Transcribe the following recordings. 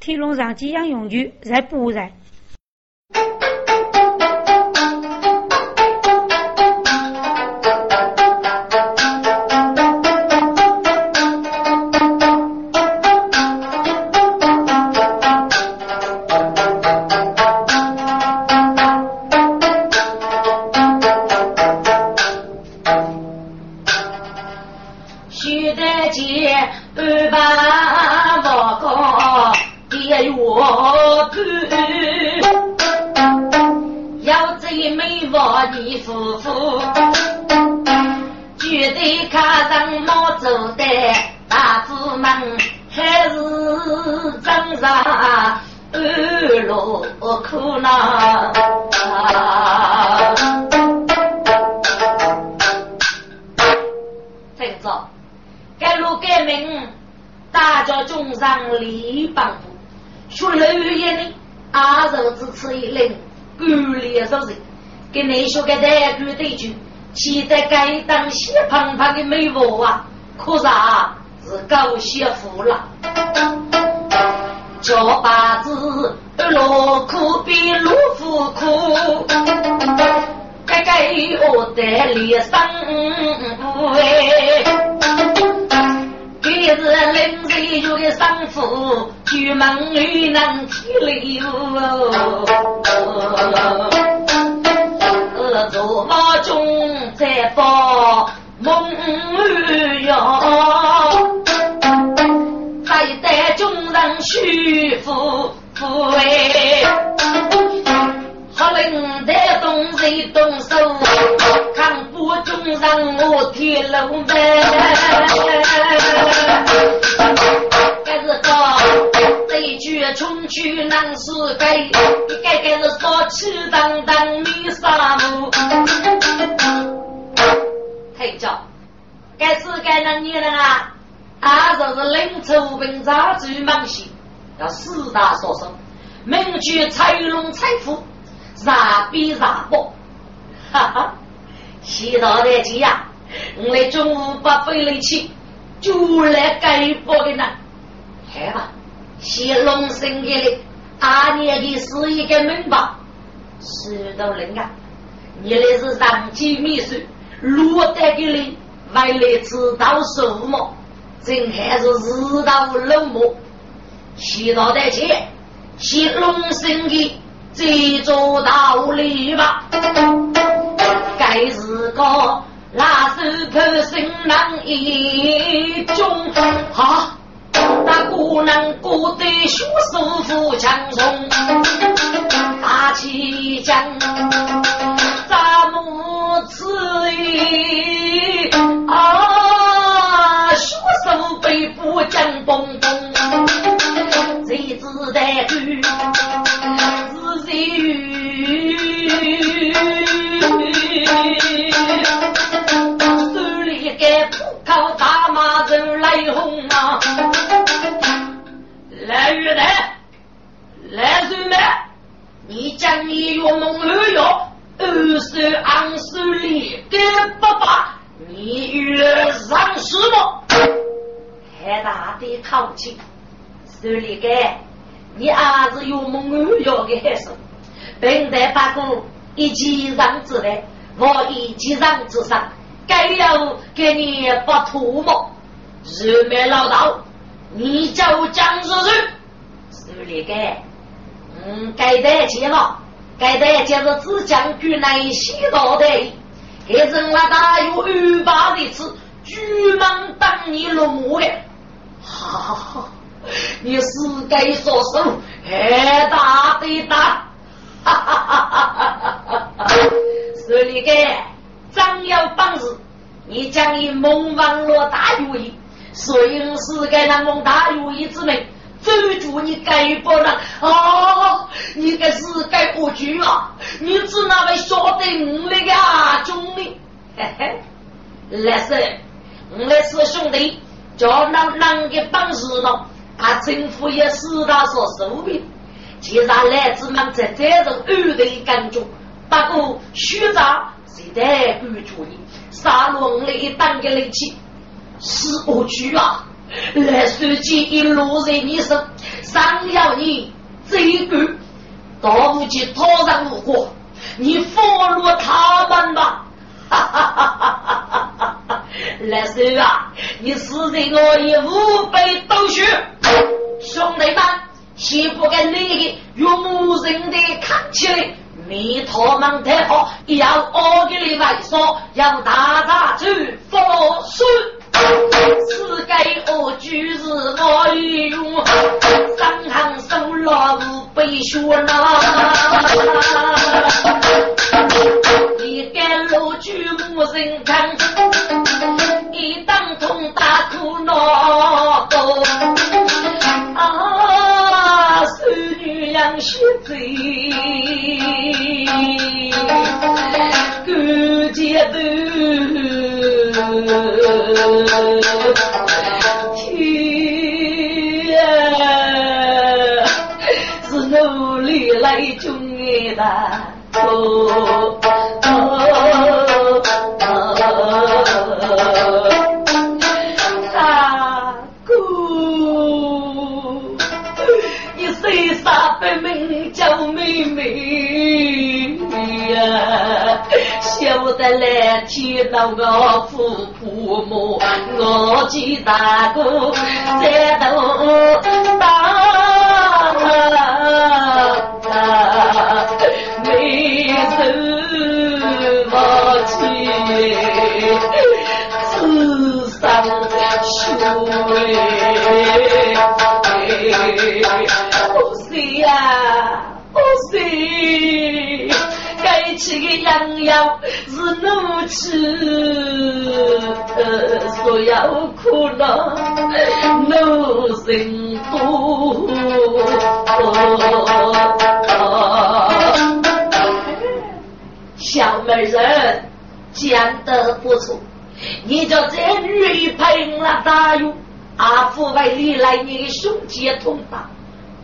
天龙上吉祥永聚在不散。胖的美妇啊，可是狗媳妇了？叫把子劳苦比老夫苦，该该我的脸上气荡荡的沙漠。太教，该是该那女人啊，啊就是临出兵扎最忙些，要四大所生，名句财龙财富，啥比啥多，哈哈，洗澡的急呀，我来中午把费力气，就来改包的呢，来吧。谢龙生给的阿年的是一个门吧，石头人啊，你那是上级秘书，落得给你为了知道什么？真还是知道冷漠，谢到的钱，谢龙生的这座道理吧，该是个那是可生难一种好。那姑娘过得舒舒服强松，大气将，咱母子意啊，舒舒背部讲蹦蹦，谁知道句是谁语？手里个铺口大马人来红啊！来月来，来水妹，你将你月梦二月二十二十里给爸爸，你月上什么？还大的口气，手里给，你儿子月梦二月的孩子，本在八股一级上之内，我一级上之上，该要给你把唾沫，日没老道。你叫我江叔叔，手里该，嗯，该得钱了，该得钱是只将军来洗脑的，给人那大有二八的次，巨蟒当你落幕的，哈哈哈！你是该说手，还大的大，哈哈哈哈哈哈！手里该，张要帮子，你将以蒙王落大有意。所以是该那蒙大有义之名，走住你该不能啊！你该是该过去啊！你只那位晓得我那个阿兄弟，嘿嘿，来是，我们是兄弟，叫那啷个帮事呢？他政府也是他所收的，既然来自们在这种二的感觉，不过虚长谁在关注你？杀龙里当个力气。是我去啊！来书记一落在你手，上要你这个到不去拖上路过，你放了他们吧！来叔啊，你死在我也五百刀血，兄弟们，先不跟那个勇人的看起来。你他们太好，要我给你来说，要大家去放水。是该我就是我用三行手老背学呐，一干路举无人看，一当通大苦恼啊，孙女养媳妇。顾家头，天啊，是努力来种的哦。大哥，你谁杀本名叫妹妹？得来见到我父父母，我记大哥在头打，所要苦恼怒人多。小美人讲得不错，你叫这女配了大用，阿父为你来你的兄弟同大，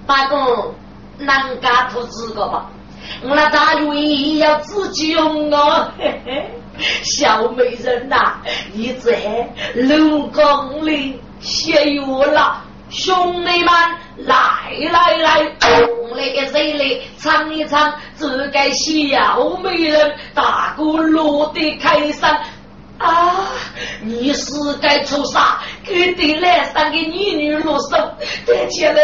大哥能干出资格吧？那大鱼要自己用哦，嘿嘿，小美人呐，你在龙宫里歇药了，兄弟们来来来，那个谁来唱一唱这个小美人大哥落地开山啊！你是该出啥？给对来三个女女落手，带起来，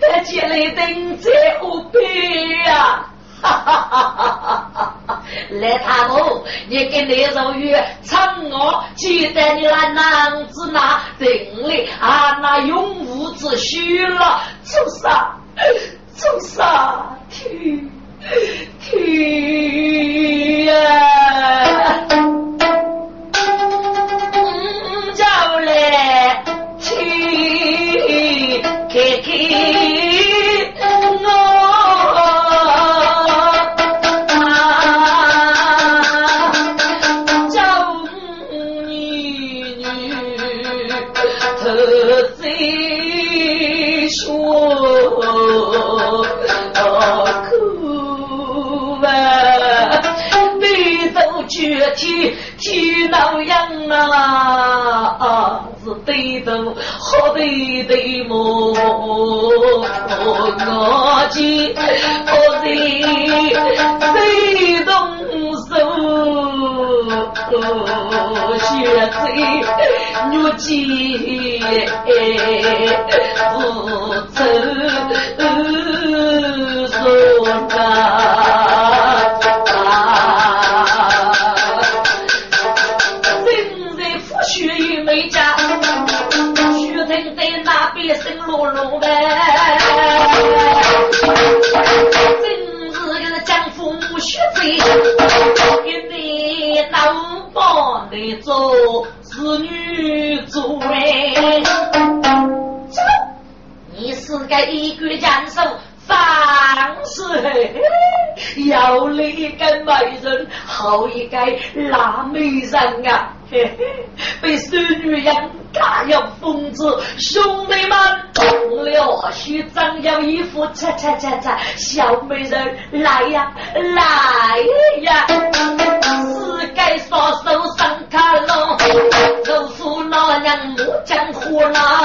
带起来，等在后边呀！哈哈哈哈哈哈！来，他母，你跟那肉鱼唱我，记得你那男子那定力啊，那永无止虚了，做啥？做啥？听听呀！嗯，叫来听，开开不 擦擦擦擦，小美人来呀来呀，是该双手上卡喽，肉夫老娘莫江湖啦。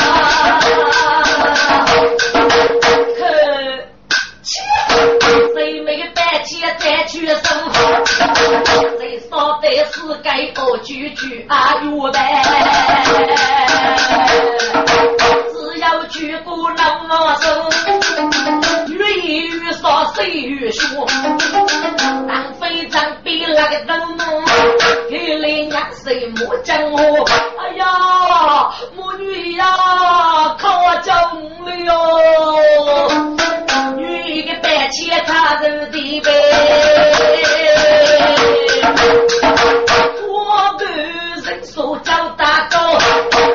个灯笼，给来娘谁莫讲我，哎呀，母女呀，靠中了哟。女的白切他人的背，我个人手脚大高，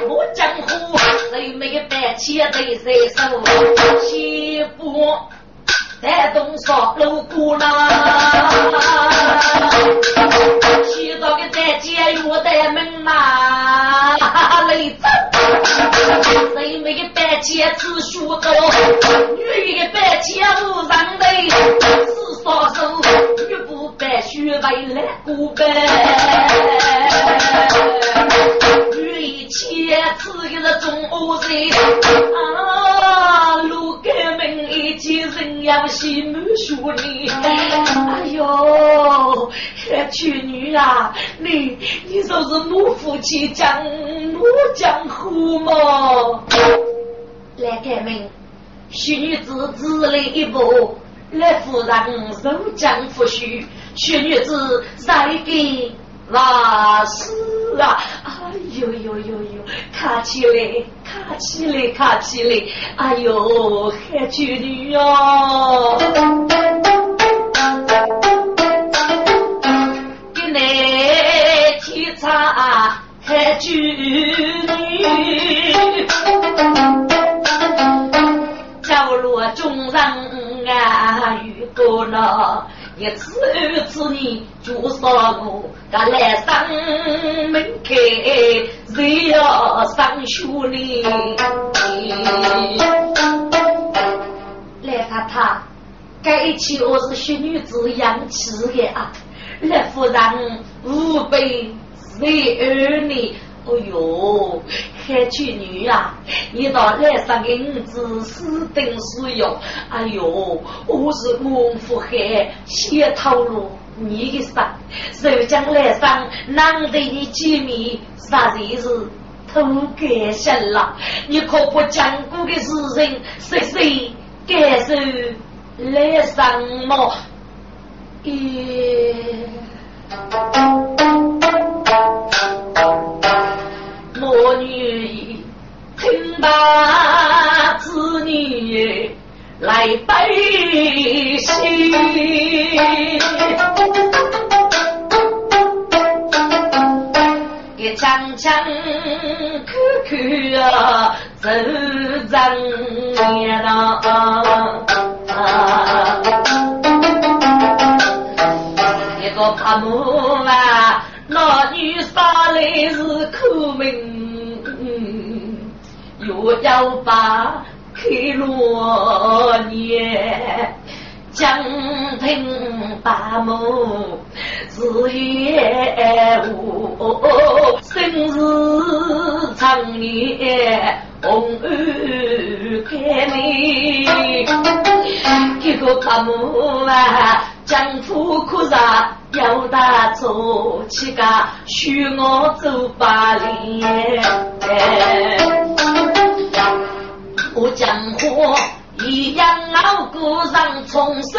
我江湖谁没白切对谁手，夫人受将夫婿，许女子再给瓦斯啊！哎呦呦呦呦，卡起来，卡起来，卡起来！哎呦，海去女哟，给你提茶海去女。角落中人啊，遇过了一次二次你就说我，噶来上门开，谁要上学哩？来他他，该起我是学女子养起的啊，来夫人五百十二年。哦哟，海去女啊，你到来上给儿子死等死用。哎呦，我是功夫海先透露你的伤，受将来上难得的见面，实在是太感谢了。你可不讲过的事情，谁谁感受来上么？咦。女听罢子女来背信，一枪枪口口啊走人呀啊，一个怕母啊。那女杀来是苦命，又要把开罗年，江平八母日夜无，生日长年红安开明，这个八母啊。江湖可杀，要打错起个，许我走八里。我江湖一样熬过上重手，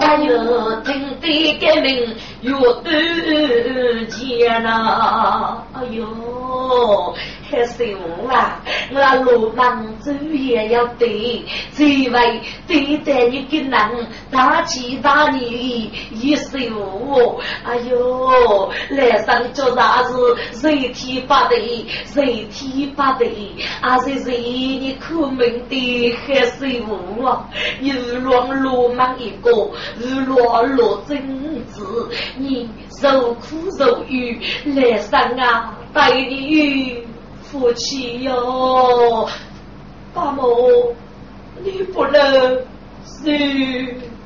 哎呦，听得革命越多钱呐，哎呦。可是我啊，我路忙走也要对，只为对待你个人，大起大你一生我，哎呦，来生叫啥子？谁提发的？谁提发的？啊，是谁你苦命的还是我？日落路忙一个，日落落真子，你受苦受欲，来生啊，带你。夫妻哟，八母，你不能如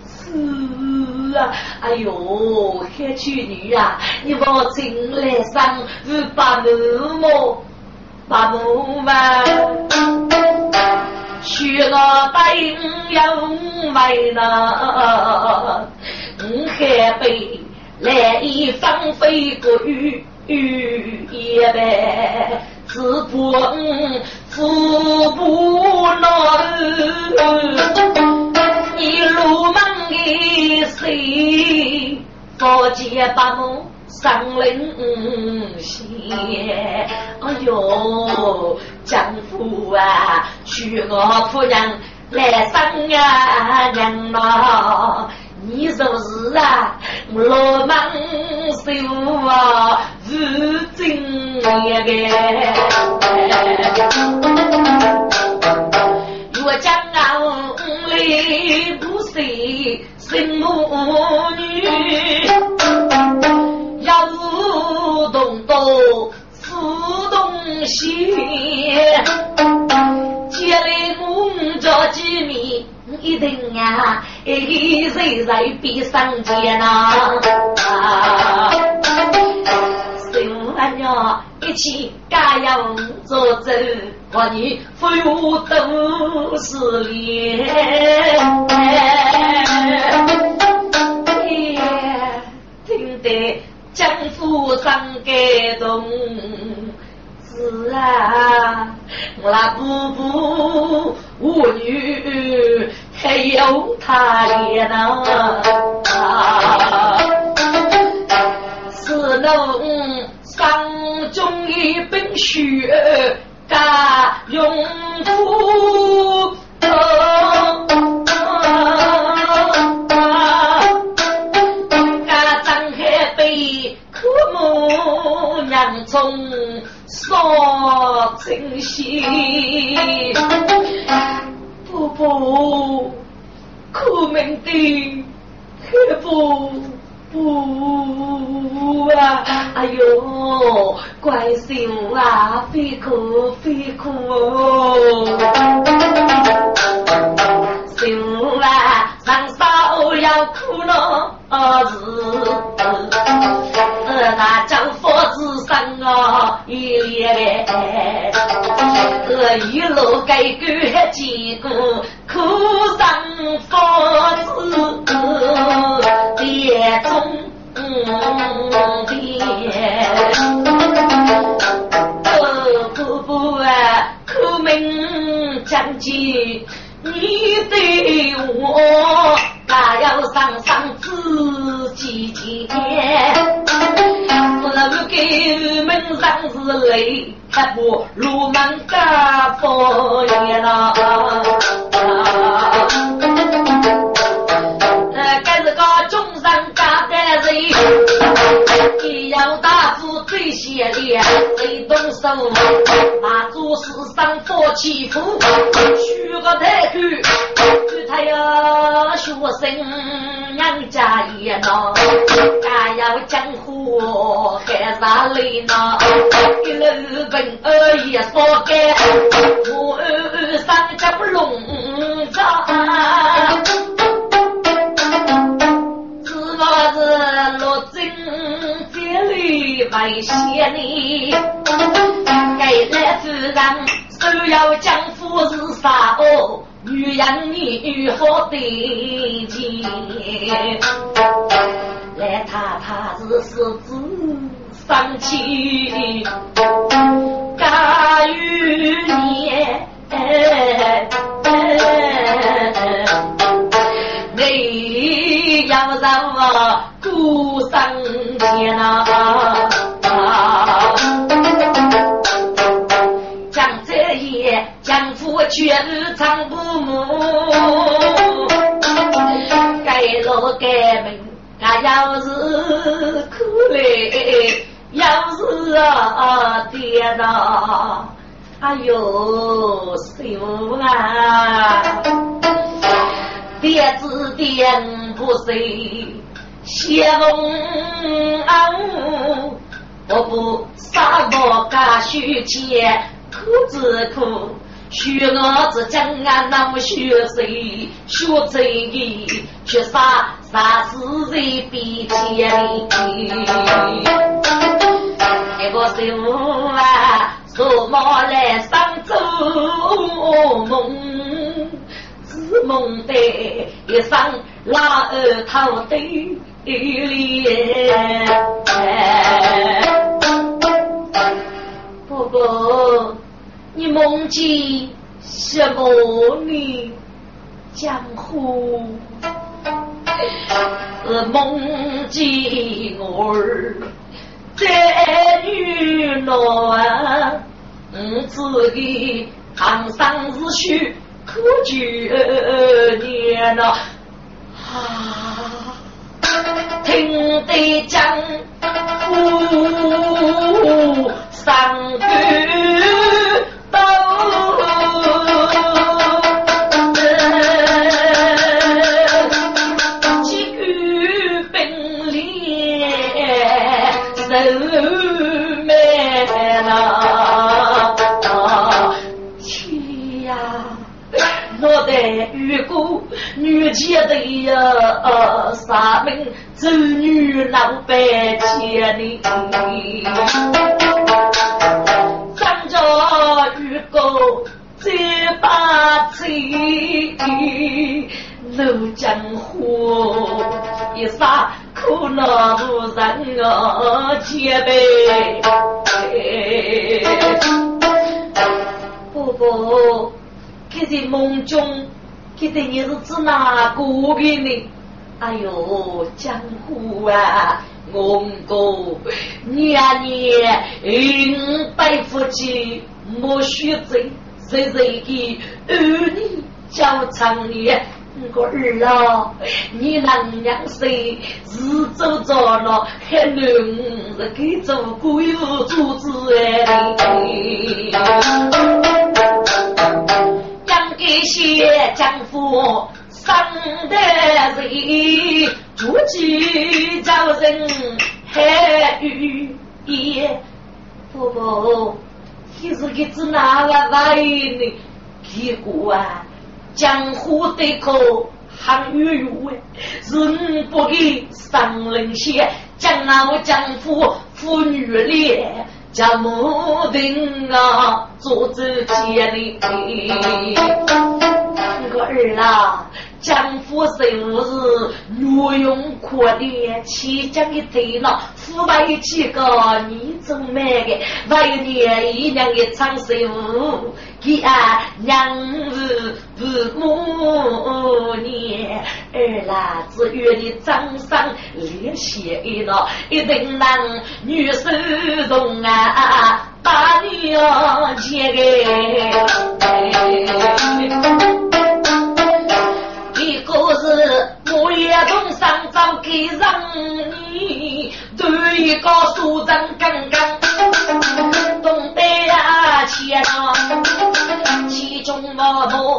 此啊！哎呦，海去女啊，你往进来上是八母么？八母嘛，许我答应要买那五海杯。来一芳菲过雨雨一般，只不腹部恼，你入门的谁？佛前把梦上灵仙，哎呦，丈夫啊，娶我夫人来生啊娘啊！你说是啊，老忙手啊，是真个。若将我里不是生母女，动都是东西，接来我着几米。一定呀，一岁岁比上天呐！十五娘一起加油做走，我你富有都是脸。江湖上感动。是啊，我那布布舞女还有他脸呐，是侬上中一本血加用为先呢，该来夫人手要将夫是啥哦？女养女好得劲，来他他是狮子生气，甘于你，你要让我孤身前啊！全场不母，该老该命，俺要是苦嘞，要是啊爹呐，哎呦媳妇啊，爹子爹不谁谢翁啊，我不杀我家许钱，苦只苦。学我子将啊，那么学谁学这个？学啥啥事在比天那个师傅啊，做梦来上做梦，梦的一双老二头的里。婆婆，你梦见什么呢？江湖，是梦见我儿在女郎，自己堂上日许可久年呐，啊，听得江湖上句。记得你是指哪个的呢？哎呦，江湖啊，我哥年年五百夫妻莫须罪，谁谁的儿女叫长年。我儿啊，你能娘谁日走着了，还能是给做鬼有主子哎？一些江湖上的人，出去找人还遇也。婆婆，你是个子哪个来呢？结果啊，江湖对口喊悠悠哎，人不给上人些，江老江湖妇女脸。家母定啊，做自己的。我儿啊，江父生日，女用可怜，起将的头脑，腐败几个你做买的，为年一娘的长寿，给俺娘子父母年，儿啦，只愿你掌上连血了，一定让女手中啊，把你接给。一个是我也从上早给上你，对一个书生刚刚懂得呀，钱上其中某某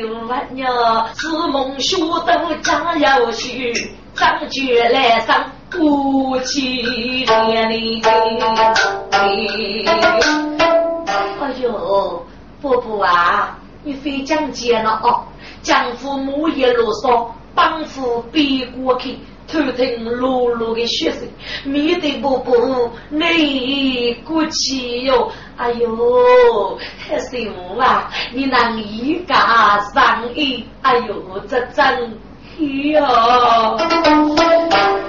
呦，十万娘是梦想都加要去，张觉来上过去年里。哎呦，伯伯啊，你非讲街了哦，江父母也啰嗦，帮扶别过去。偷听露露的血声，面对伯伯你过去哟，哎呦，还是我啊，你那一家上衣，哎呦，这真哟，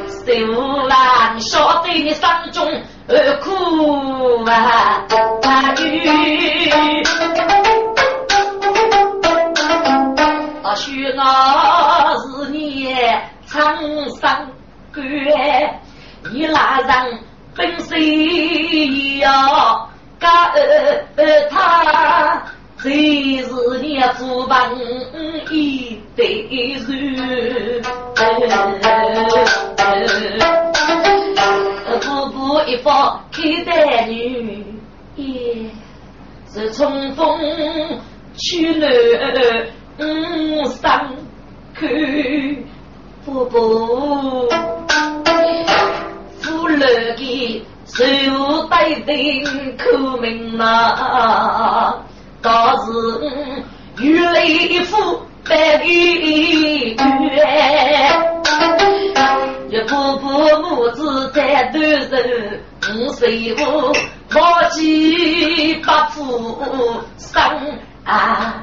是我啊，晓得你伤中而苦啊，大雨，啊，许那是你。长上关，你拉人本身要干他，最是你不帮一对人，步步一方开带女，也是冲锋去南上去。不不，富乐的手带定口名呐，倒是玉雷夫白玉月。一步步母子在头上，五岁五忘记把父生啊！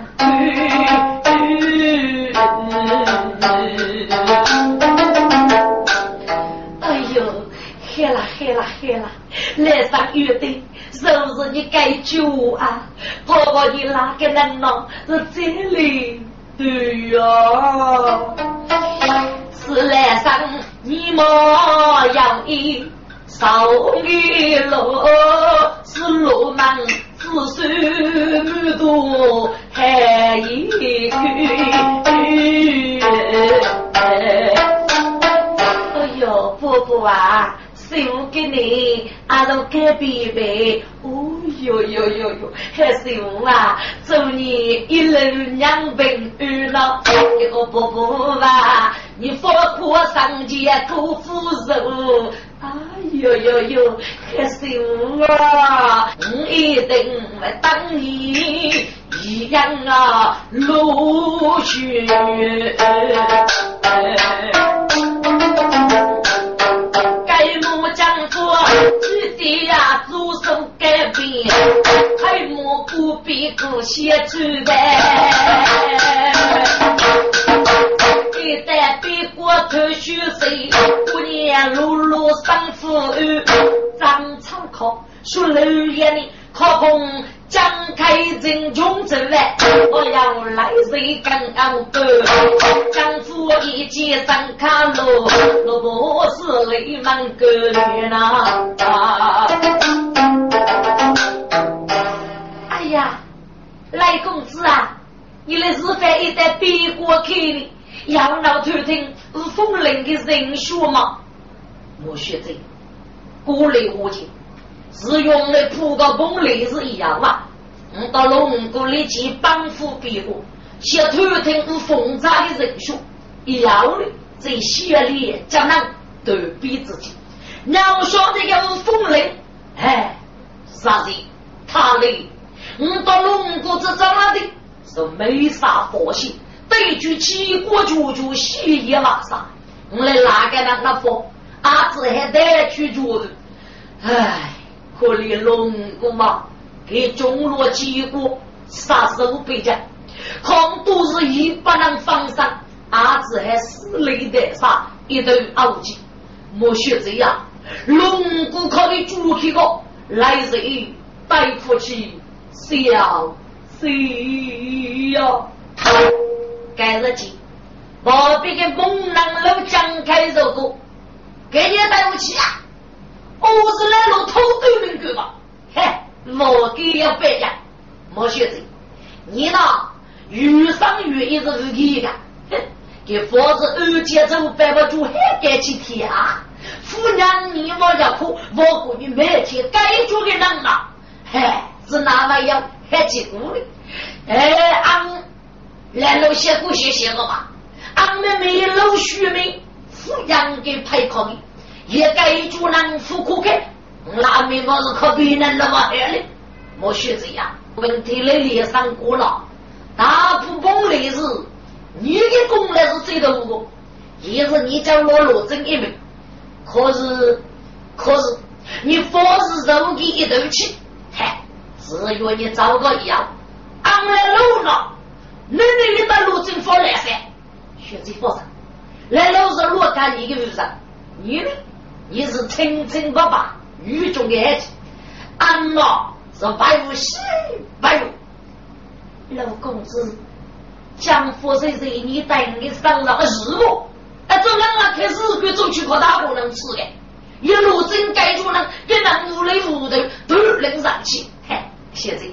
黑了黑了黑了！来上月的，是不是你该救我啊？婆婆你哪个人呢？是这里对呀。是来生你莫要一少一路，是路漫子孙满多还一句。哎呦，婆婆啊！送给你，阿都给贝贝。哦哟哟哟哟，还是我啊！祝你一路两平安乐。一个伯伯吧，你富苦上街多福寿。哎呦呦呦，还是我啊！我一定会等你一样啊，陆续。记得呀，左手改变，还莫不必过些主办。一旦别过头虚岁，过年路路生福安。张昌考说六月里考空。张开人穷走来，要来谁跟俺哥？丈夫一见上卡路，我不是泪满哥脸呐！哎呀，赖公子啊，你的日饭一旦别过开的，要闹头听风铃的人说吗？我学这过来我听。是用的铺个工类是一样嘛？我到龙宫里去帮扶别个，小偷听我封扎的人数一样的，在血里将能都比自己。要说这个风雷，哎，啥子？他嘞，我到龙宫这张的是没啥发现，对住起锅煮煮血也拉撒，我来哪个那那放？阿子还带去煮的，哎。可怜龙姑嘛，给中罗几国杀手被斩，看都是一百人放上，儿子还死累的杀一头傲气，莫学这样，龙姑可以住起个？来人带夫妻小谁呀？该日记，旁边的猛男老张开肉锅，给你带不起啊！我是来路偷对门狗吧？嘿，我给要白讲，莫学子，你呢？越上越一直是一个，哼，给房子二节奏摆不住，还该去贴啊！夫人你莫要哭，我估计每天该住的人啊，嘿，是哪么样还结果的？哎，俺来路写过写写个吧，俺们没老虚名，富养给排考的。也该做人富可开，那面不是可别人那么黑嘞？莫学这样，问题来脸上过了，大不崩来是，你的功劳是最多的，也是你叫我罗真一门。可是，可是你方是肉给一头气，嗨，只要你找个样，俺来路了，那你把罗真放来噻？学这放上，来路是罗干你的路上，你呢？你是清清白白、狱中的孩子，俺老是白无喜白无。老公子，江湖谁谁你带你上了个日务，哎，这两个开始给走去可大不能吃的，一路真盖住了，跟那屋里屋头都能上去。嘿，现在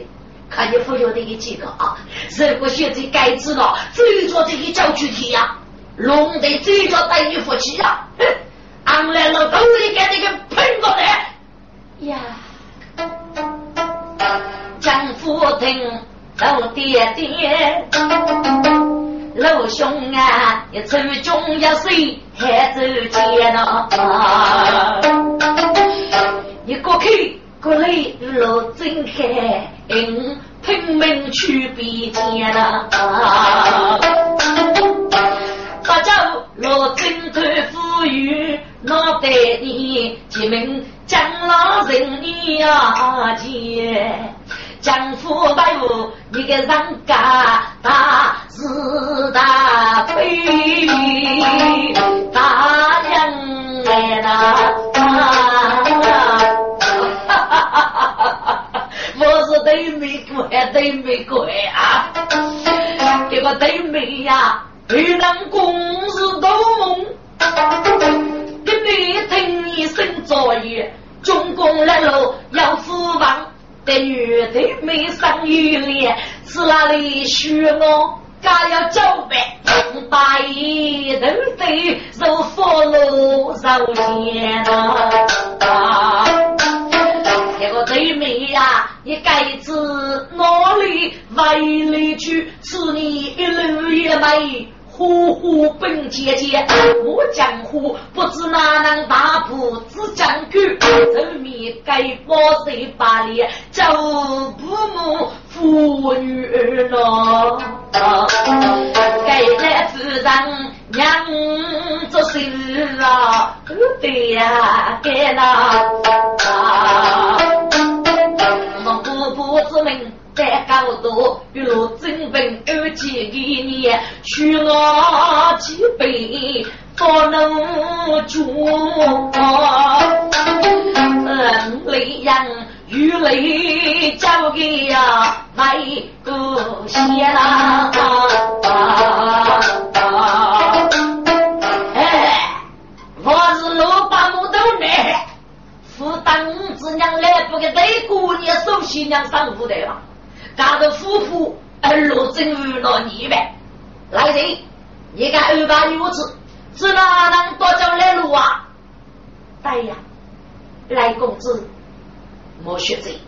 看你不晓得个几个啊？如果现在该知道，追着这个叫去提呀，龙得追着带你夫妻呀，哼。俺来了，头里给你个喷过来呀！江夫听老爹爹，老兄啊，一抽中要水还走街呢。一个国内老睁开，拼命去比肩呐！大家老睁头富裕，脑袋里提名将老人呀见。江湖百物，一个人家大是大非，大人来了，我是对美怪，对美怪啊！这个对美呀，遇人公事都梦，给你听一声作业，中共来了要服王。的女的没上玉脸，是哪里学我？家要走呗，大衣都得受佛罗受钱啊！这个对妹呀，你该知哪里为里去，是你一路也没。呼呼奔姐姐，我江湖不知哪能大步子将军，人民该保谁把脸，走不母妇女咯，该来自然娘做事啊，对呀，该那，我不不之在高度，一路真本二几一年，去我几辈不能住。嗯，雷阳雨雷交给呀那个仙啦。哎，我是老八木头来，负担子娘来不给对姑娘送新娘上舞台了。家的夫妇二路真遇到你呗，来人，你敢二把女子，是哪能多叫来路啊？对呀，来公子，莫学这，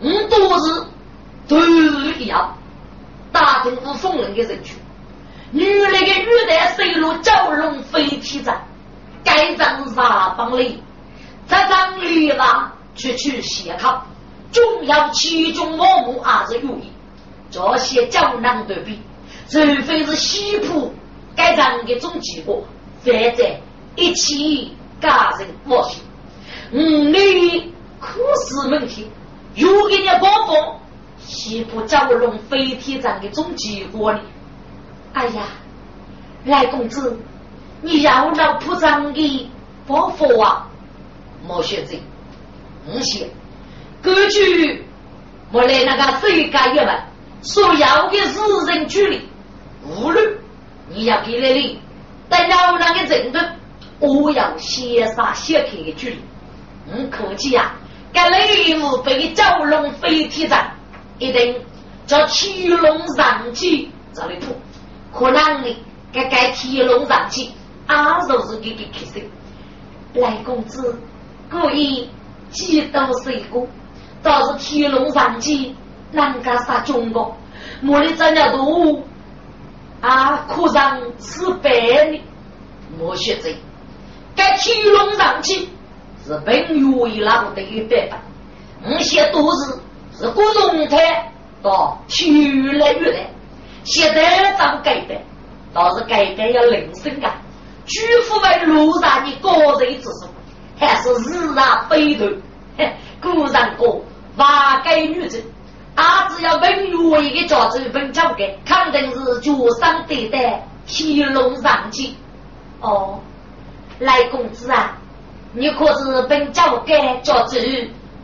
我都是都一样，大庭无风人的人群，女那个女的水路蛟龙飞天战，该仗啥帮里，这张里吧，去去写考。重要其中某某还是有意，这些江南对比，除非是西浦该场的总结果，否则一起家人莫信。嗯，你可是问题，又给你报复西浦蛟龙飞天战的总结果呢？哎呀，赖公子，你要那铺张的报复啊？莫选择，不行。根据我来那个世界一问，所要的私人距离，无论你要给那里，但要那个程度，我要先杀先开的距离。嗯，可见啊，该雷武被蛟龙飞天战，一定叫天龙上去这里吐，可能呢，该该天龙上去，阿就是给给开心。来公子故意几刀水果。倒是天龙上去，人家杀中国，莫里咱家多啊，可上是白的，莫学这。该天龙上去是本愿意那个的一百分，那些都是是古龙台到越来越来，现在怎改变？倒是改变要人生啊，举夫为路上的高人之手，还是日上飞头，古人过。八个女子，阿只要本月一个家子本交给，肯定是脚上对待天龙上去。哦，来公子啊，你可是本交给家子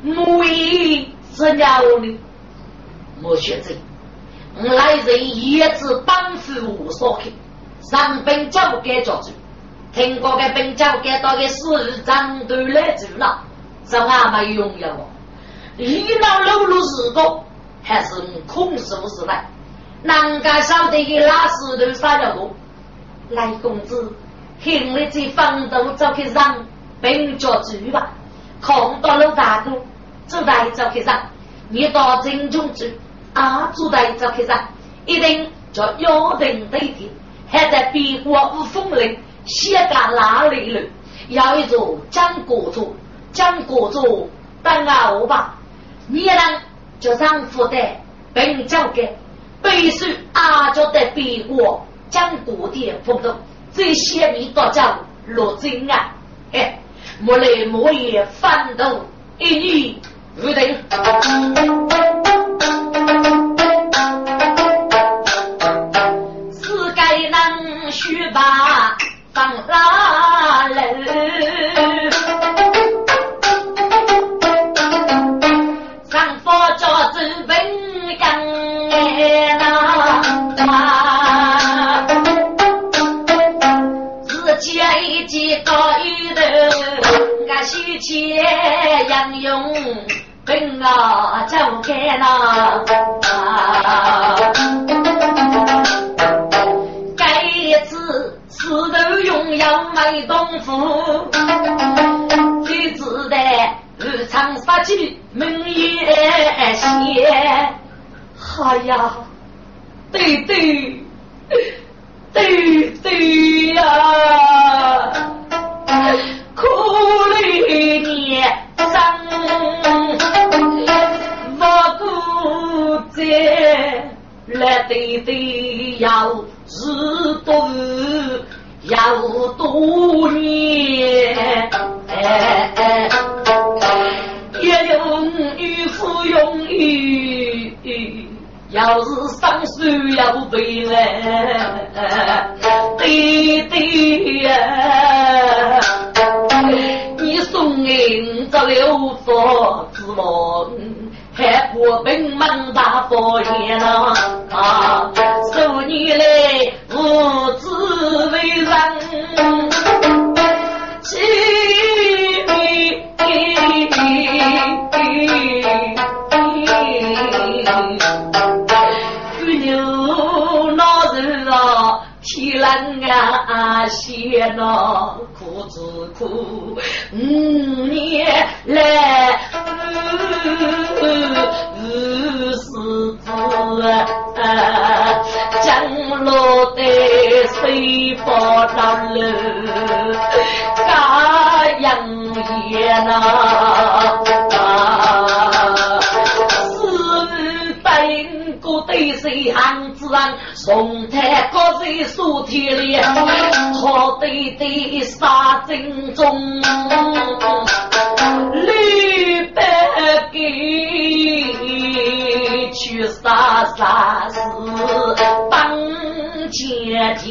母为是鸟呢？莫学这，我来人也只帮扶无所去，上本交给家子，听过个本交给到个是长都来住了，这俺没用呀一闹露露是个，还是空手时代？难家晓得个拉石头撒了多？来公子，听你这方头走去上，并叫住吧。看到了大哥，坐在走去上，你到正中住，啊，坐在走去上，一定叫腰定对天，还在边国无风铃，写个哪里了？要一座江国座，江国座。等啊我吧，你能就让负担并交给背书阿娇的比我讲古典风度，这些你都叫罗真啊！哎，莫来莫也翻斗一女不定。世界能学把放拉人。杨勇跟啊走开那。该次石头用要买东府，最自带。日常杀鸡门也写，哎呀，对对对对呀，来对对要日多要多年。哎哎也用于服用于，要是上手要背来，对对呀，你送银这六佛之王，还不本门大佛爷呢？啊，数你来无知为人，气牛老人啊，天冷啊，闲呐，苦只苦五年来杀正中，吕白给去杀杀死当前天，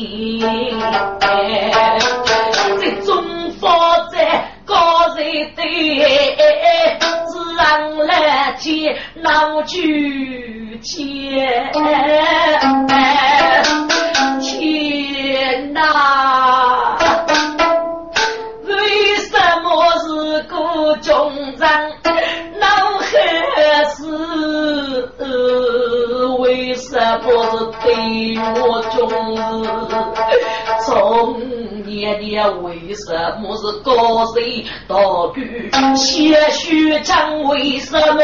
谁道具？些许讲为什么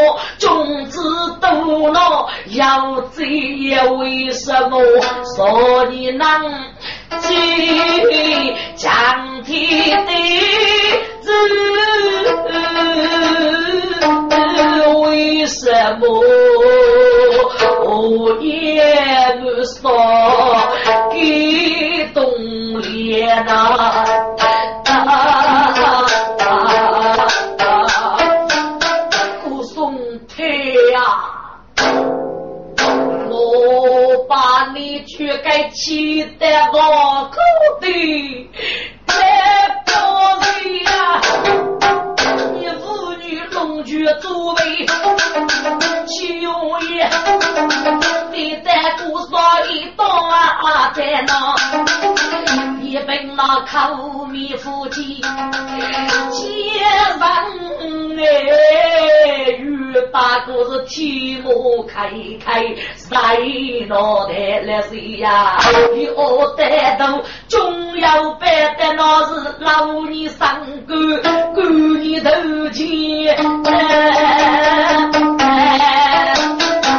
龙居作为七用也，你在顾所一刀啊在那。一本那口米夫妻，接上哎，欲把个是提莫开开，塞脑袋来谁呀？要得到中要办的那是老你上官，官你头前。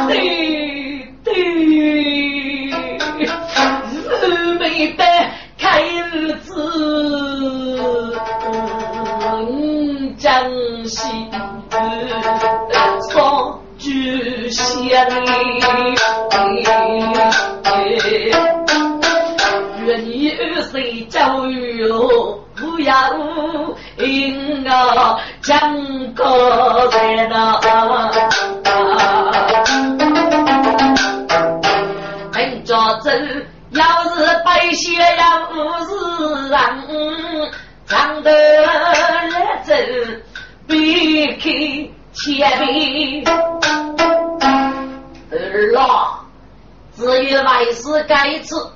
对对，是没办。开日子，真心双举仙愿你二岁教育哦，不要因我讲个在那。明朝走，要是白血要是让长得来走，避开前面。儿郎，只有为师该子。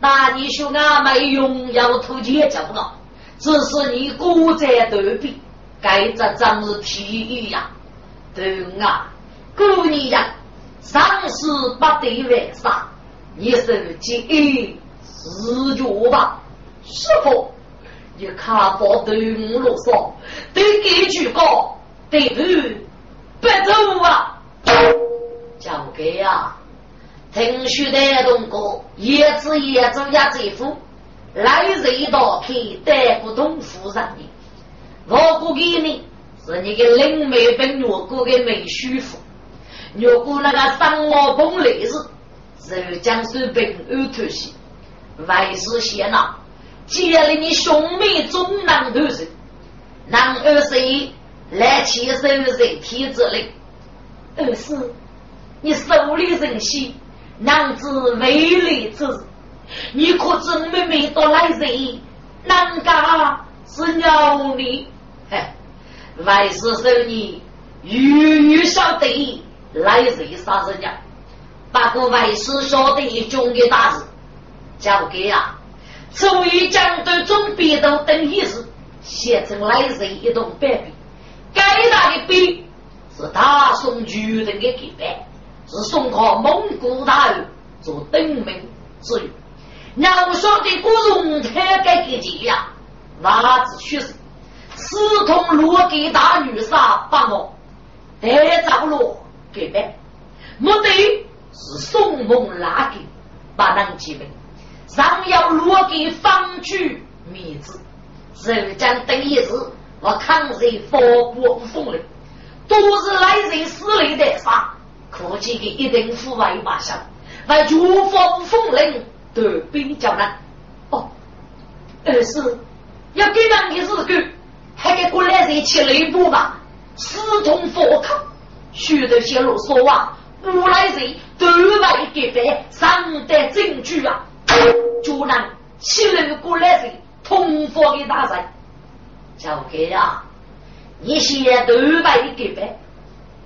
那你说俺没用，要偷钱就了，只是你孤在头边，该这真是体育呀！对啊，姑娘，上士不得为啥？你手机一是脚吧？师傅，你看不对我啰嗦，对给句高，对头不走啊！交给呀！听说的东哥，一子一子也在乎，来人道看带不动夫人的。我估计你是你个灵媒本月姑的美师傅，月姑那个三毛崩来时，是江苏平安特西，外事先呐，接了你兄妹中南头人，男二岁来牵手在天子里，二是你手里人心。男子为利之，你可知妹妹到来人？难家是鸟你？哎，外事说你远远晓得来人杀人家，不过外事晓得一中的大事，交给啊，所以将对中边都等一时，写成来人一动百笔，该大的笔是大宋巨人的给办。是送靠蒙古大人做登门之用，娘说的古荣太改革节呀，娃子去世，私通罗给大女杀八毛，带着罗给办，目的是送蒙拉给把人击败，上要罗给方举面子，人将等一日我抗日发国风雷，都是来人死里的杀。估计的一定腐败马上，那如风风铃都比较难。哦，二是要给人的日子，还给过来人起雷布吧？四通佛靠，许多些路说话，无来人都来给白上得证据啊！就让起来过来人通佛的大人，交给呀，你先都来给白。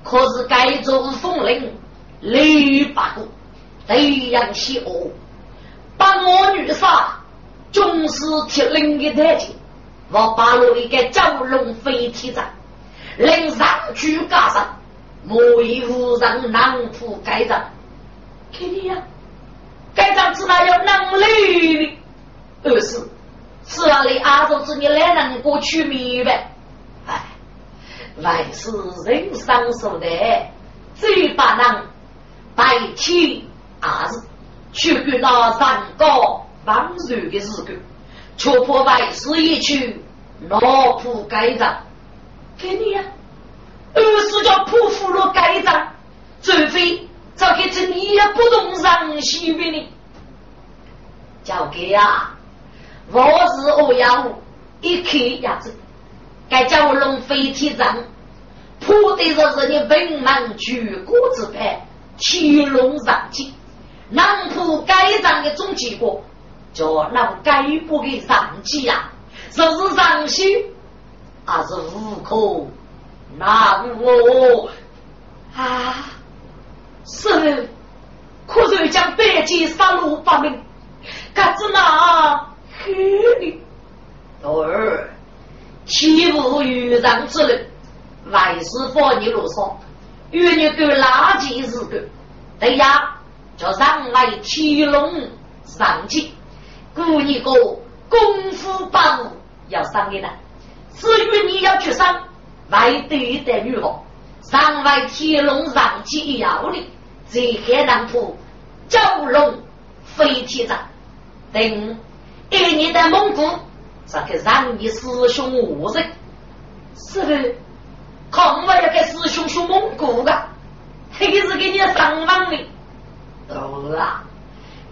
可是该做风铃，雷八个，雷阳邪恶，把我女杀，总是铁灵的代替。我把我一个蛟龙飞天斩，令上去加上，莫以无人难破该斩。看你呀，该斩只那有能力的，二是是那里阿祖子你来能过去明白？哎。来是人生所的，最把人白天二日去给那山高望水的日子，却破外事一去，老铺盖章，给你呀！二是叫破俘虏盖章，除非早给这你也不懂人心为你，交给啊！我是欧阳一看样子。该叫我龙飞天章，破的说是你文盲举国之派，天龙上计，南破该章的总结果，叫那该部的上计呀，这是上虚，还是无可难我啊！是，可是将百计杀戮八名，可子那黑的儿。岂无遇人之人，万事放你路上，与你个垃圾日个，对呀，叫上来天龙上去，故你个功夫八五要上的呢。至于你要去上，外对的女王，上来天龙上去一要的，在海南坡蛟龙飞天掌，等一年的蒙古。这个让你师兄我人，是不？看我要给个师兄兄蒙古的，还是给你上访的。懂了，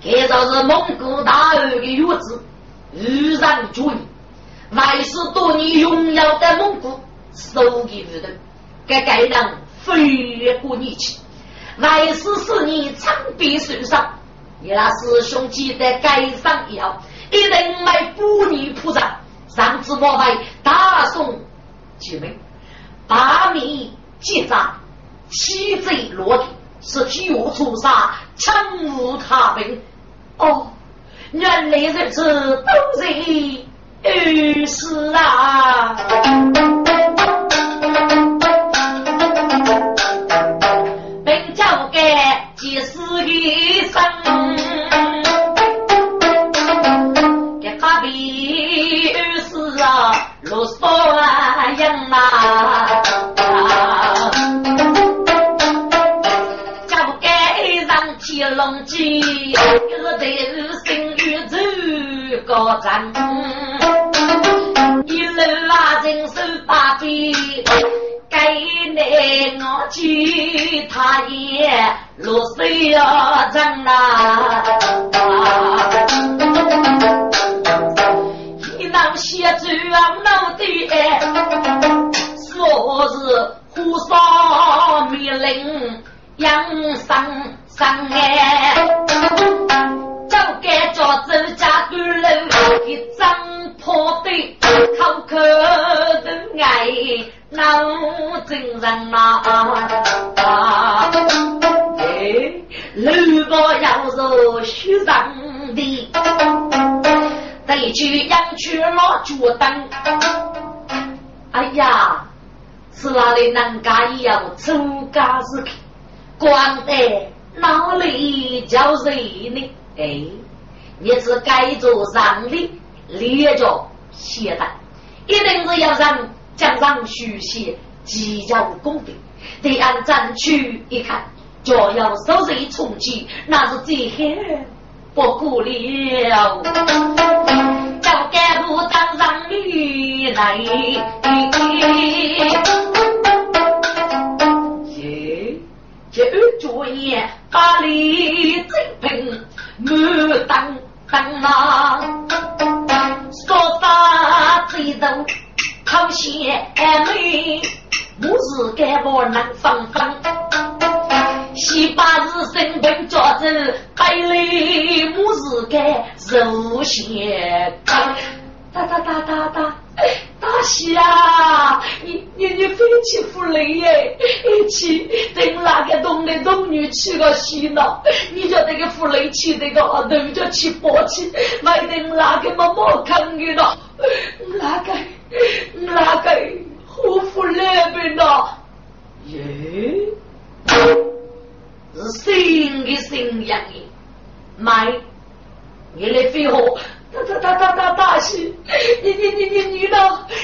这就是蒙古大儿的月子，遇上军，外事多年荣耀的蒙古，手给日的，该该让飞过你去。外事是你长臂受伤，你那师兄记得该上以后，一人买补你铺上，上次我为大宋救命。八面结扎，七贼落地，是九出杀，称无他兵。哦，原来如此，都是二师啊！战，一路啊人手把剑，该来我去他也落水呀战呐。写出啊，我的爱，说是火烧密林，养生生哎，就该叫自家女儿。一张破的，口口都爱闹真人呐。哎，路过要是虚上的，得去养去老脚蹬。哎呀，是哪里人家要出家子去，光得。哪里叫谁呢？哎，你是该做上的，列着写的，一定是要让江上书写，计较公平。得按战区一看，就要收拾重启，那是最黑不过了。叫干部当上女来。这二角爷把里真平满当当啊，说啥最柔好些美，我是该我能放放。西八日身份家子，百里我是该肉血干。哒哒哒哒哒。大喜啊！你你你飞起福雷耶！一起等哪个东的东女去个喜呢？你叫那个福雷去那个啊，头就去搏起，买等哪个么么看你了？哪个哪个好福来边呢？耶，是新的新样的，买你来飞货。大大大大大大喜！你你你你你呢？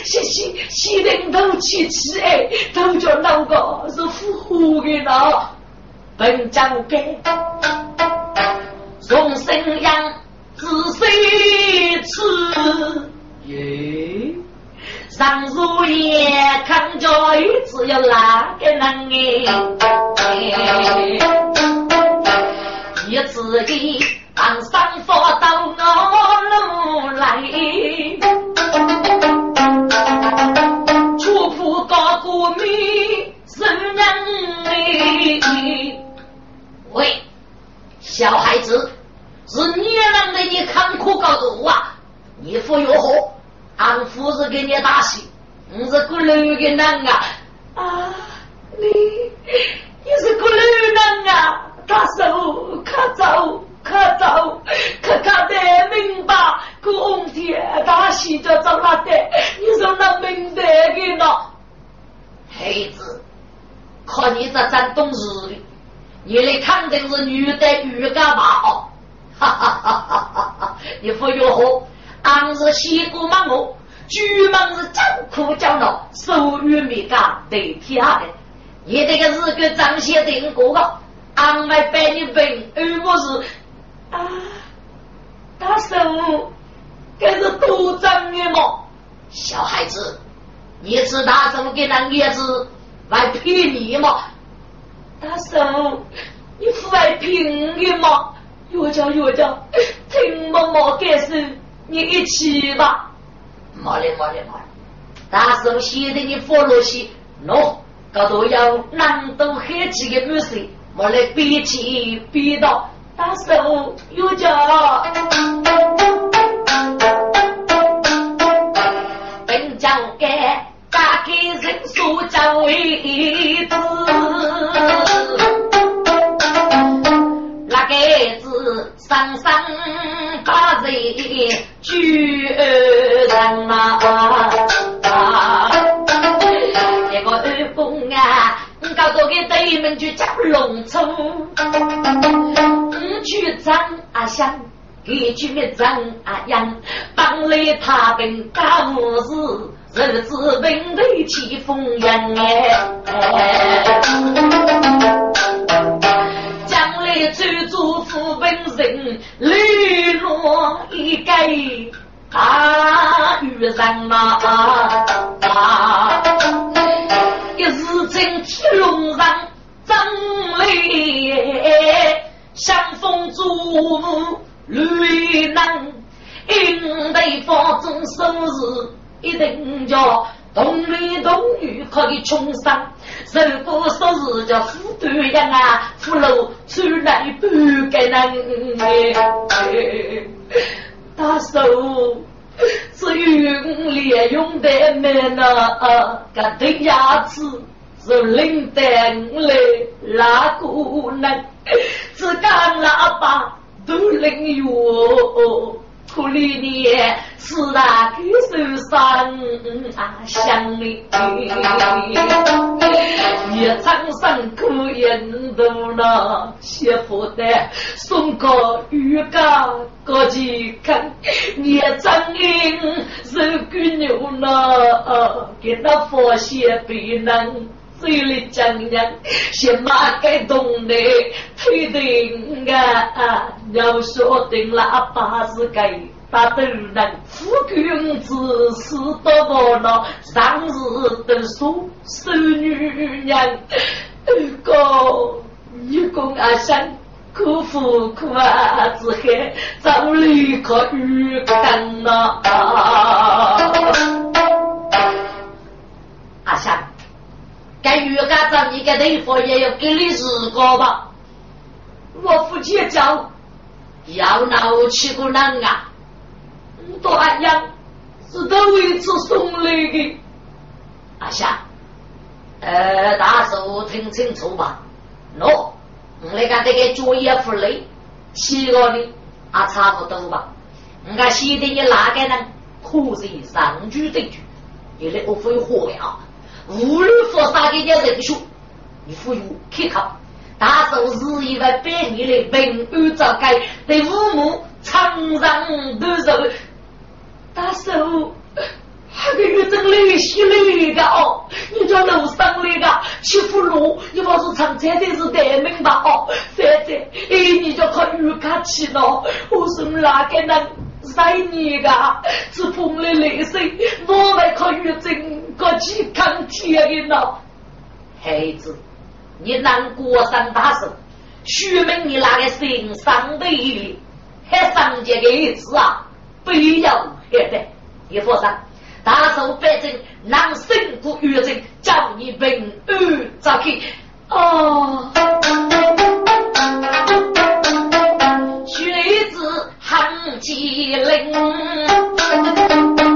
洗洗洗人头去吃哎，头叫那个是复活的呢。本将给从生养自谁吃？耶！上如夜看教育，只有哪个能哎？一自己。当山佛到我路来，出铺高过米是人喂，小孩子，是你让的你看苦高度啊！你服药好，俺夫是给你打戏，你是个女的男啊！啊，你你是个女人啊！他手可走。可走，可看得明白，公天大喜就走了的，你说那明白的呢？孩子，看你这真懂事的，你来肯定是女的女干嘛哦？哈哈哈哈哈哈！你不要喝，俺是西姑忙我，居门是叫苦叫闹，手语没干得天的，你这个日个张先定过个，俺们百你病，而不是。啊，大叔，这是多脏的嘛！小孩子，你吃大叔给那叶子，来骗你吗？大嫂，你不来骗你吗？岳家岳家，听妈妈解释，你一起吧。没嘞没嘞没嘞，大嫂现在你放落去，喏，这都要难度很几个女婿，我来比起比到大嫂岳家。本将该打开人数叫位子，那个子上上把人举人呐，搞到个对门就叫龙冲，五去张阿香。一句没张阿阳，当来他本干无事，日子本对起风扬哎。将来走做副本人，绿落一盖大雨人啊！一日正天龙上张来，相逢祝福。绿能应对方中生日，一定叫同男同女可以穷生。如果说是叫富端阳啊，富路穿来半个人，大手只有连用的没那个对牙齿是领得来拉姑娘，只干喇叭。都领哟，可怜你四大举手上啊，乡里一场上苦印度那媳妇的送个鱼干过去看，你张英是个牛呢，给他佛写背能。嘴里讲讲，先马该动的推定啊，要说定喇叭是该打头人，夫君子是多么了，上日的说守女人，二哥你公阿想苦苦苦啊子海，早离可遇干呐，阿香。该鱼干子，你个头发也要给你日过吧？我父亲讲，要闹起个难啊！大样是头一次送来的。阿霞，呃，大叔听清楚吧？喏，你看这个作业不累，七个的啊，差不多吧？你看写的你哪个呢可是上句对句，你那不会火呀？无论佛啥给点人数，你富裕可靠，大手是一万百年的平安早该，对父母常常都受。大手，那个月真累死累的哦！你叫楼上来的七福路，你不是长车的是大门吧？哦，反正哎，你就靠预卡去了。我是哪个人？晒你的，是碰了泪水，我们可以整个去看天的了。孩子，你难过三大寿，说明你那个心上的意还上节个意思啊？不要现在，你放心，大寿反正让辛苦月人叫你平安早去哦。喊起铃，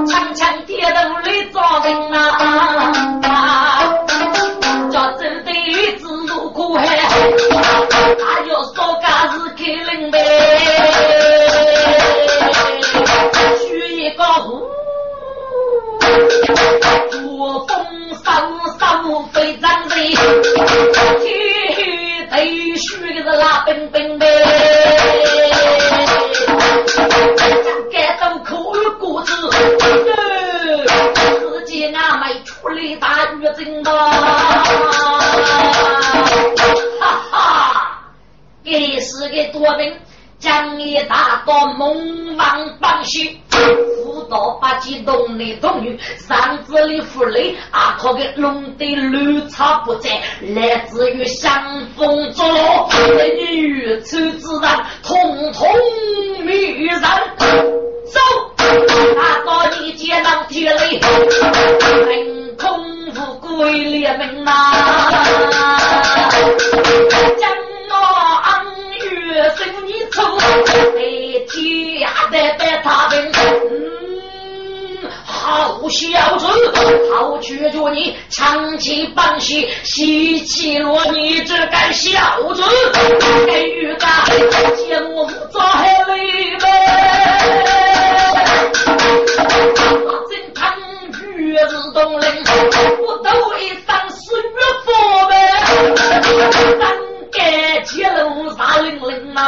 长枪铁头来抓人啊！叫走的子如苦海，还要说家是开灵呗，许一个呼，作风稍稍非常人，嘿嘿，许个是拉冰冰呗。打月经吧？哈哈，给是个多名，将你打到猛王帮西，辅导八级动男动女，上子里妇雷，阿靠个弄得乱草不在，来自于相逢作乐，女丑之人，统统迷人。走，打到你街上街里，凭空富贵列名呐，将我月生你出，在家在在他边，嗯，好小子，好绝着你长期帮戏，喜气落你这个小子，该遇干节目做海里呗。真看月日东林，我都一生是月佛呗。三盖铁路啥零零啊？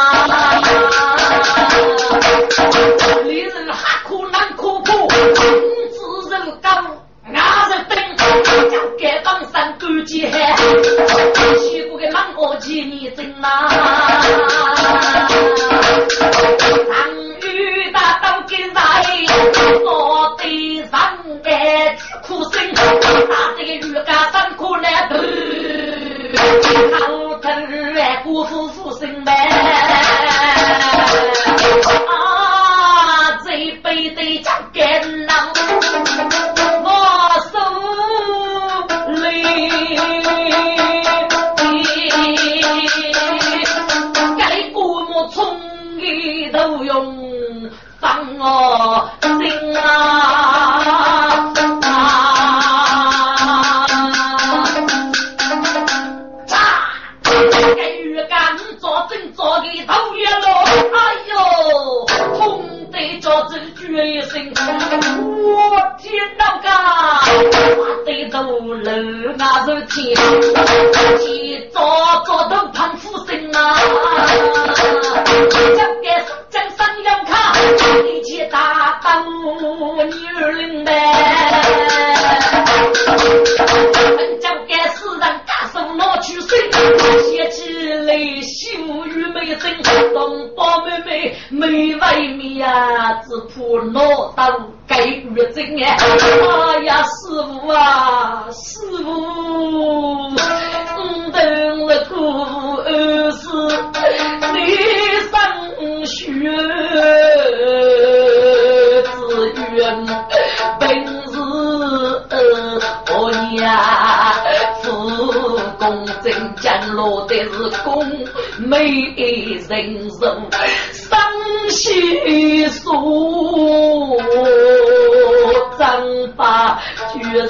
决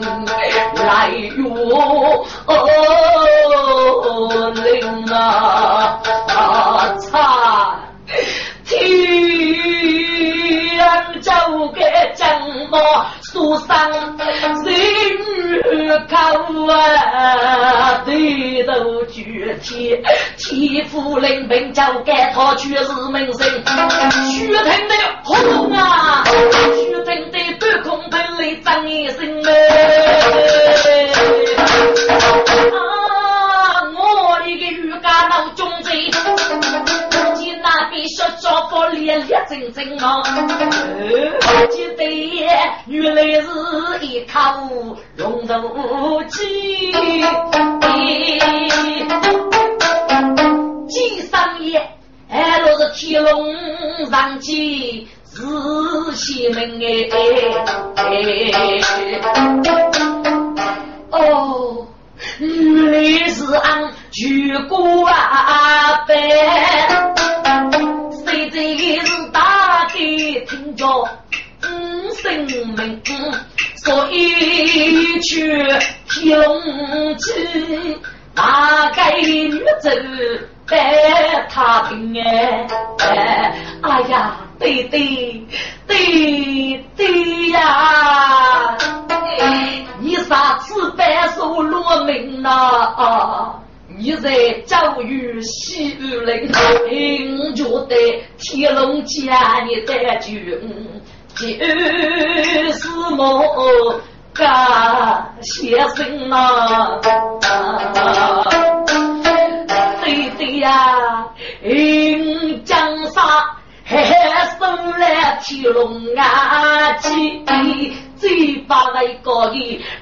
人来哟，灵啊，惨天。交给江某书上人口啊，低头具体，替夫人本交给他却是门生，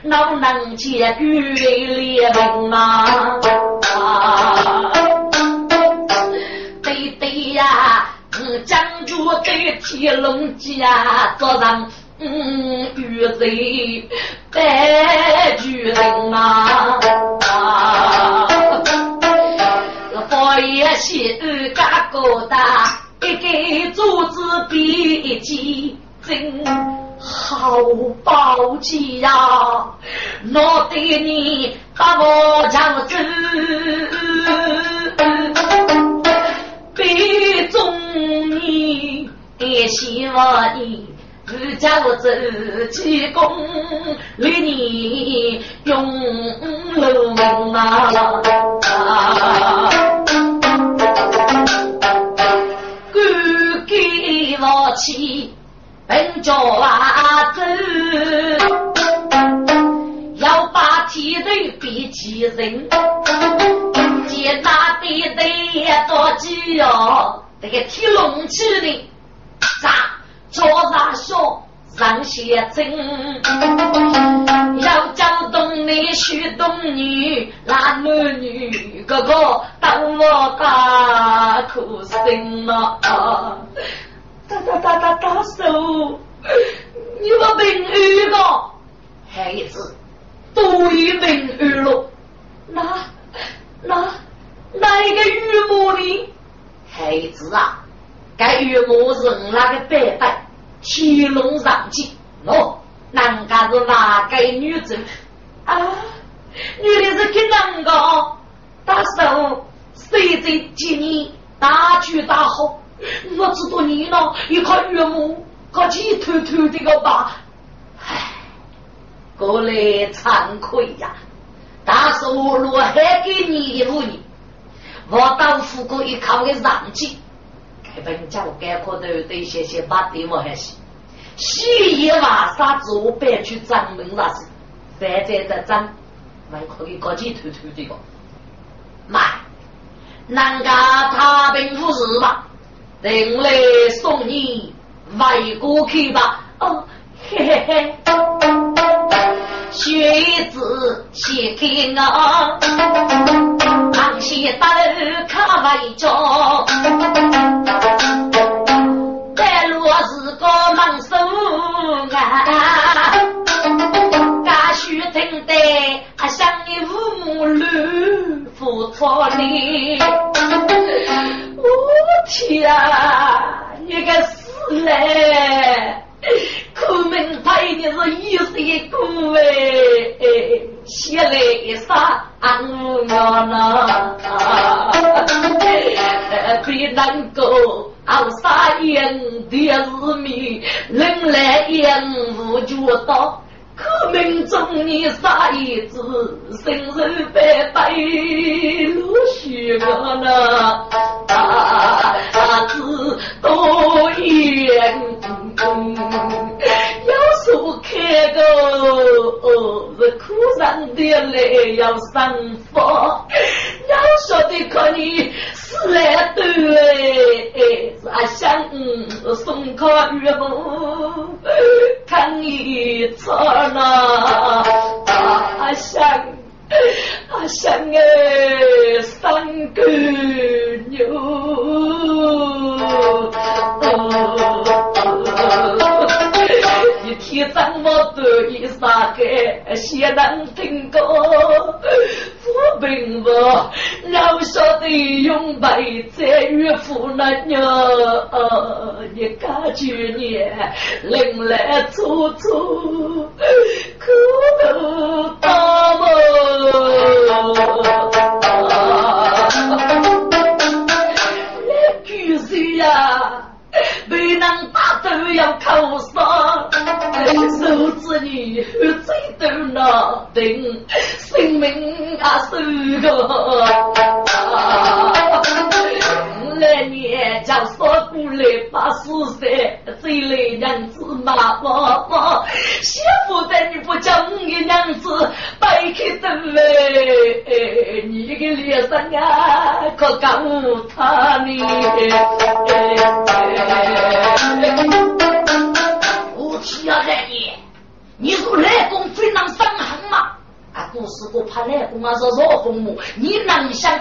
老能接雨连门啊，对对呀，将军对天龙家做上嗯玉贼白巨人啊。我也是二家高大，一个柱子比一斤，真好宝剑呀！我对你把我叫子，比中你希望你。自家我自己功，与你永留啊！敢给我起本家子，要把天头比起人，见那的得多急哟，这个提龙起的咋？坐上说上写真，要叫动你许动女，那男女个个等我大哭声嘛！大大大大大手，你我名誉个孩子都有名誉了，那那那一个玉母呢？孩子啊，该玉母是那个白带。天龙上去，哦，人家是哪个女子啊？女的是给哪个？大手谁在接你？大举大好，我知道你呢，一看岳母，可气偷偷的个吧？唉，过来惭愧呀！大手若还给你的妇女，我当富过一靠的上去。本家我该可都得些些把对我还是，西夜晚上做白去张门那是，反正在张，还可以搞起偷偷这个，妈，人家他并不是吧？人来送你外过去吧。哦，嘿嘿嘿，学子写给我，螃蟹打了卡外招。我的，我天啊！你个死嘞！苦命派的是一岁苦哎，血泪洒我呐！别难过，熬杀烟的是命，人来烟雾就到。可命中你杀一子，生日白白如雪呢，啊子多言，要说开个是苦人的泪要生发，要说的可你死来对，是想送客玉母看一场。那阿香，阿香哎，三个牛，怎么得一三个，先能听歌。我并不老晓得用白在岳父那娘，你感觉你人来处处苦头大么？等生命啊，是个。来年叫说过来把四三，再来娘子骂我，媳妇在你不叫你娘子摆开灯来，你个脸上啊可告他呢？我怕来公啊是若父母，你能想